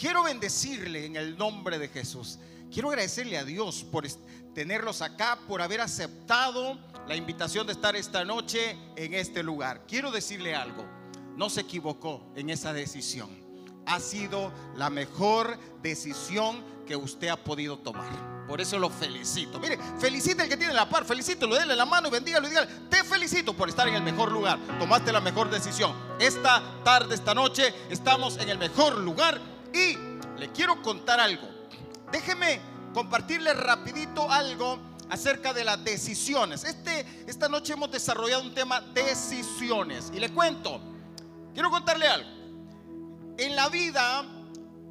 quiero bendecirle en el nombre de Jesús. Quiero agradecerle a Dios por tenerlos acá, por haber aceptado la invitación de estar esta noche en este lugar. Quiero decirle algo, no se equivocó en esa decisión. Ha sido la mejor decisión que usted ha podido tomar. Por eso lo felicito. Mire, felicita el que tiene la par, felicítelo, déle la mano y bendígalo y dígale, te felicito por estar en el mejor lugar. Tomaste la mejor decisión. Esta tarde, esta noche, estamos en el mejor lugar quiero contar algo. Déjeme compartirle rapidito algo acerca de las decisiones. Este, esta noche hemos desarrollado un tema decisiones. Y le cuento, quiero contarle algo. En la vida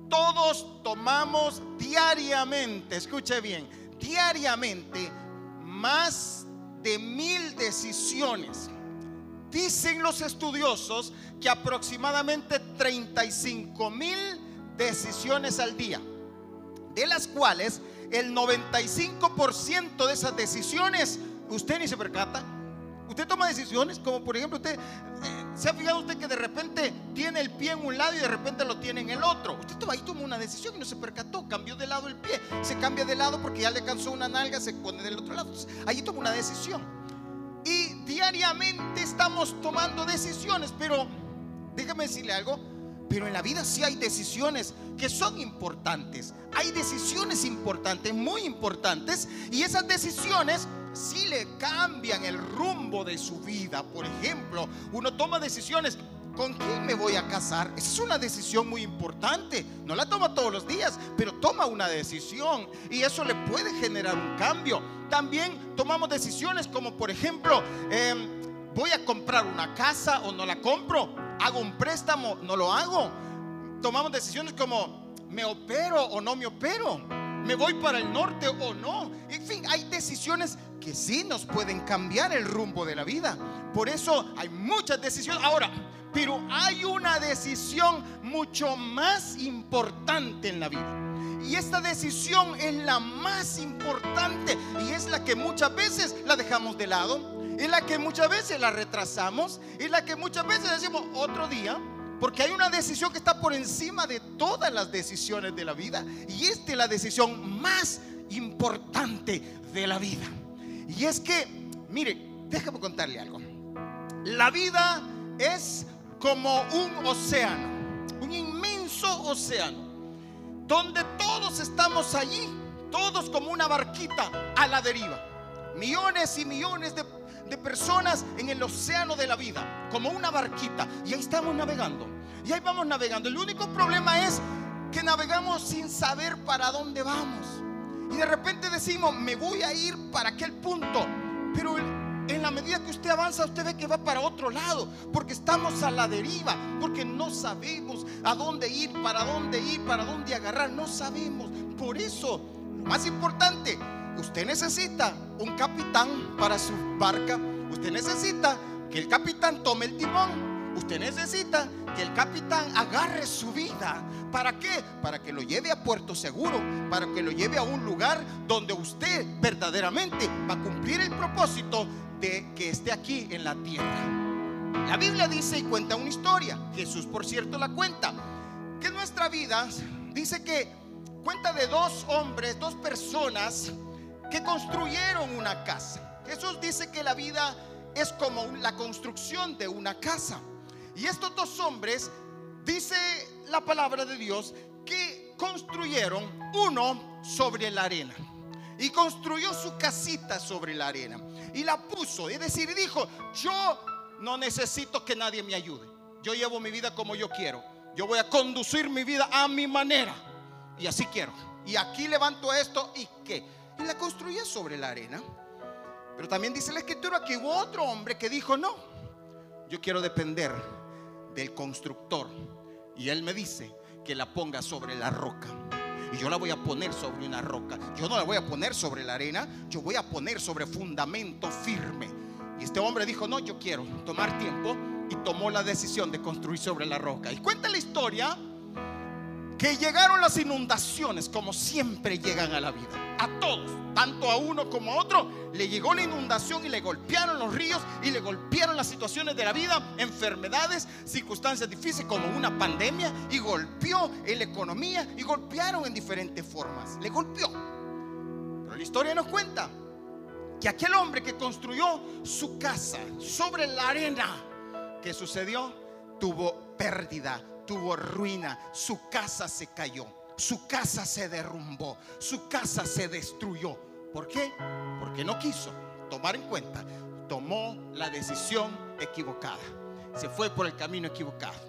todos tomamos diariamente, escuche bien, diariamente más de mil decisiones. Dicen los estudiosos que aproximadamente 35 mil decisiones al día de las cuales el 95% de esas decisiones usted ni se percata. Usted toma decisiones, como por ejemplo usted, eh, ¿se ha fijado usted que de repente tiene el pie en un lado y de repente lo tiene en el otro? Usted ahí toma una decisión y no se percató, cambió de lado el pie, se cambia de lado porque ya le cansó una nalga, se pone del otro lado. ahí toma una decisión. Y diariamente estamos tomando decisiones, pero déjame decirle algo, pero en la vida sí hay decisiones que son importantes. Hay decisiones importantes, muy importantes. Y esas decisiones sí le cambian el rumbo de su vida. Por ejemplo, uno toma decisiones. ¿Con quién me voy a casar? Esa es una decisión muy importante. No la toma todos los días, pero toma una decisión. Y eso le puede generar un cambio. También tomamos decisiones como, por ejemplo, em, voy a comprar una casa o no la compro hago un préstamo, no lo hago. Tomamos decisiones como, ¿me opero o no me opero? ¿Me voy para el norte o no? En fin, hay decisiones que sí nos pueden cambiar el rumbo de la vida. Por eso hay muchas decisiones. Ahora, pero hay una decisión mucho más importante en la vida. Y esta decisión es la más importante y es la que muchas veces la dejamos de lado es la que muchas veces la retrasamos, es la que muchas veces decimos otro día, porque hay una decisión que está por encima de todas las decisiones de la vida. Y esta es la decisión más importante de la vida. Y es que, mire, déjame contarle algo. La vida es como un océano, un inmenso océano, donde todos estamos allí, todos como una barquita a la deriva. Millones y millones de de personas en el océano de la vida, como una barquita. Y ahí estamos navegando. Y ahí vamos navegando. El único problema es que navegamos sin saber para dónde vamos. Y de repente decimos, me voy a ir para aquel punto. Pero en la medida que usted avanza, usted ve que va para otro lado. Porque estamos a la deriva. Porque no sabemos a dónde ir, para dónde ir, para dónde agarrar. No sabemos. Por eso, lo más importante, usted necesita un capitán para su barca. Usted necesita que el capitán tome el timón. Usted necesita que el capitán agarre su vida. ¿Para qué? Para que lo lleve a puerto seguro, para que lo lleve a un lugar donde usted verdaderamente va a cumplir el propósito de que esté aquí en la tierra. La Biblia dice y cuenta una historia, Jesús por cierto la cuenta, que nuestra vida dice que cuenta de dos hombres, dos personas que construyeron una casa. Jesús dice que la vida es como la construcción de una casa. Y estos dos hombres, dice la palabra de Dios, que construyeron uno sobre la arena. Y construyó su casita sobre la arena. Y la puso. Es decir, dijo, yo no necesito que nadie me ayude. Yo llevo mi vida como yo quiero. Yo voy a conducir mi vida a mi manera. Y así quiero. Y aquí levanto esto y que y la construía sobre la arena. Pero también dice la escritura que hubo otro hombre que dijo, no, yo quiero depender del constructor. Y él me dice que la ponga sobre la roca. Y yo la voy a poner sobre una roca. Yo no la voy a poner sobre la arena, yo voy a poner sobre fundamento firme. Y este hombre dijo, no, yo quiero tomar tiempo. Y tomó la decisión de construir sobre la roca. Y cuenta la historia que llegaron las inundaciones como siempre llegan a la vida. A todos, tanto a uno como a otro, le llegó la inundación y le golpearon los ríos y le golpearon las situaciones de la vida, enfermedades, circunstancias difíciles como una pandemia y golpeó en la economía y golpearon en diferentes formas. Le golpeó. Pero la historia nos cuenta que aquel hombre que construyó su casa sobre la arena, ¿qué sucedió? Tuvo pérdida, tuvo ruina, su casa se cayó, su casa se derrumbó, su casa se destruyó. ¿Por qué? Porque no quiso tomar en cuenta, tomó la decisión equivocada, se fue por el camino equivocado.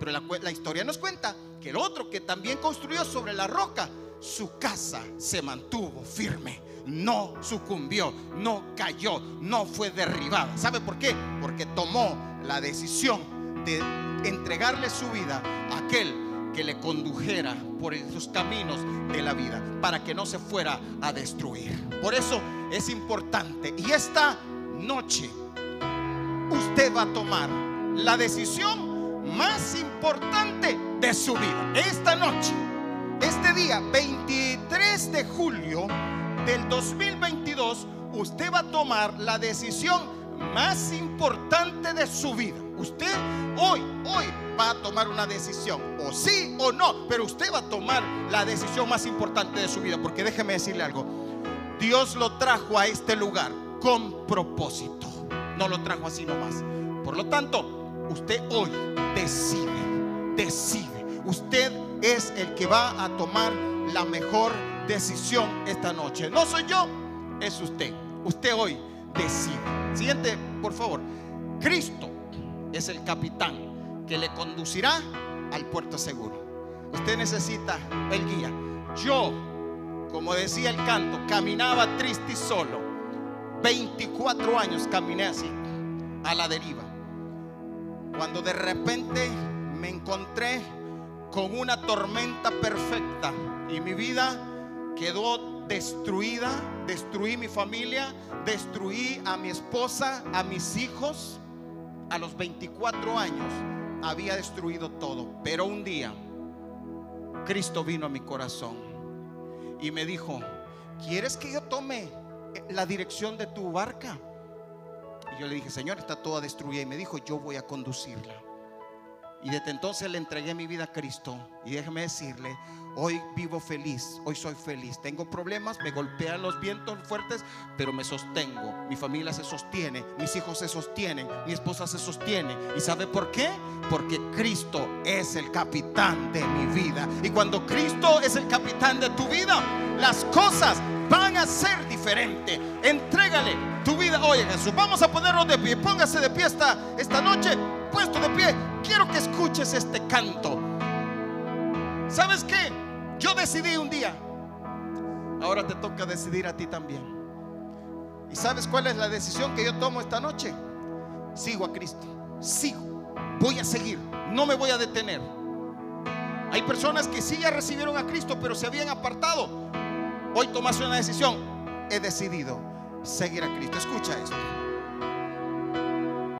Pero la, la historia nos cuenta que el otro que también construyó sobre la roca, su casa se mantuvo firme, no sucumbió, no cayó, no fue derribada. ¿Sabe por qué? Porque tomó la decisión de entregarle su vida a aquel que le condujera por sus caminos de la vida para que no se fuera a destruir. Por eso es importante. Y esta noche usted va a tomar la decisión más importante de su vida. Esta noche, este día 23 de julio del 2022, usted va a tomar la decisión más importante de su vida. Usted hoy, hoy va a tomar una decisión, o sí o no, pero usted va a tomar la decisión más importante de su vida, porque déjeme decirle algo, Dios lo trajo a este lugar con propósito, no lo trajo así nomás. Por lo tanto, usted hoy decide, decide, usted es el que va a tomar la mejor decisión esta noche. No soy yo, es usted. Usted hoy decide. Siguiente, por favor. Cristo es el capitán que le conducirá al puerto seguro. Usted necesita el guía. Yo, como decía el canto, caminaba triste y solo. 24 años caminé así, a la deriva. Cuando de repente me encontré con una tormenta perfecta y mi vida quedó destruida, destruí mi familia, destruí a mi esposa, a mis hijos a los 24 años había destruido todo, pero un día Cristo vino a mi corazón y me dijo, ¿quieres que yo tome la dirección de tu barca? Y yo le dije, Señor, está toda destruida. Y me dijo, yo voy a conducirla. Y desde entonces le entregué mi vida a Cristo. Y déjeme decirle, Hoy vivo feliz, hoy soy feliz. Tengo problemas, me golpean los vientos fuertes, pero me sostengo. Mi familia se sostiene, mis hijos se sostienen, mi esposa se sostiene. ¿Y sabe por qué? Porque Cristo es el capitán de mi vida. Y cuando Cristo es el capitán de tu vida, las cosas van a ser diferentes. Entrégale tu vida hoy a Jesús. Vamos a ponernos de pie. Póngase de pie esta, esta noche. Puesto de pie. Quiero que escuches este canto. ¿Sabes qué? Yo decidí un día. Ahora te toca decidir a ti también. ¿Y sabes cuál es la decisión que yo tomo esta noche? Sigo a Cristo. Sigo. Voy a seguir. No me voy a detener. Hay personas que sí ya recibieron a Cristo, pero se habían apartado. Hoy tomaste una decisión. He decidido seguir a Cristo. Escucha esto.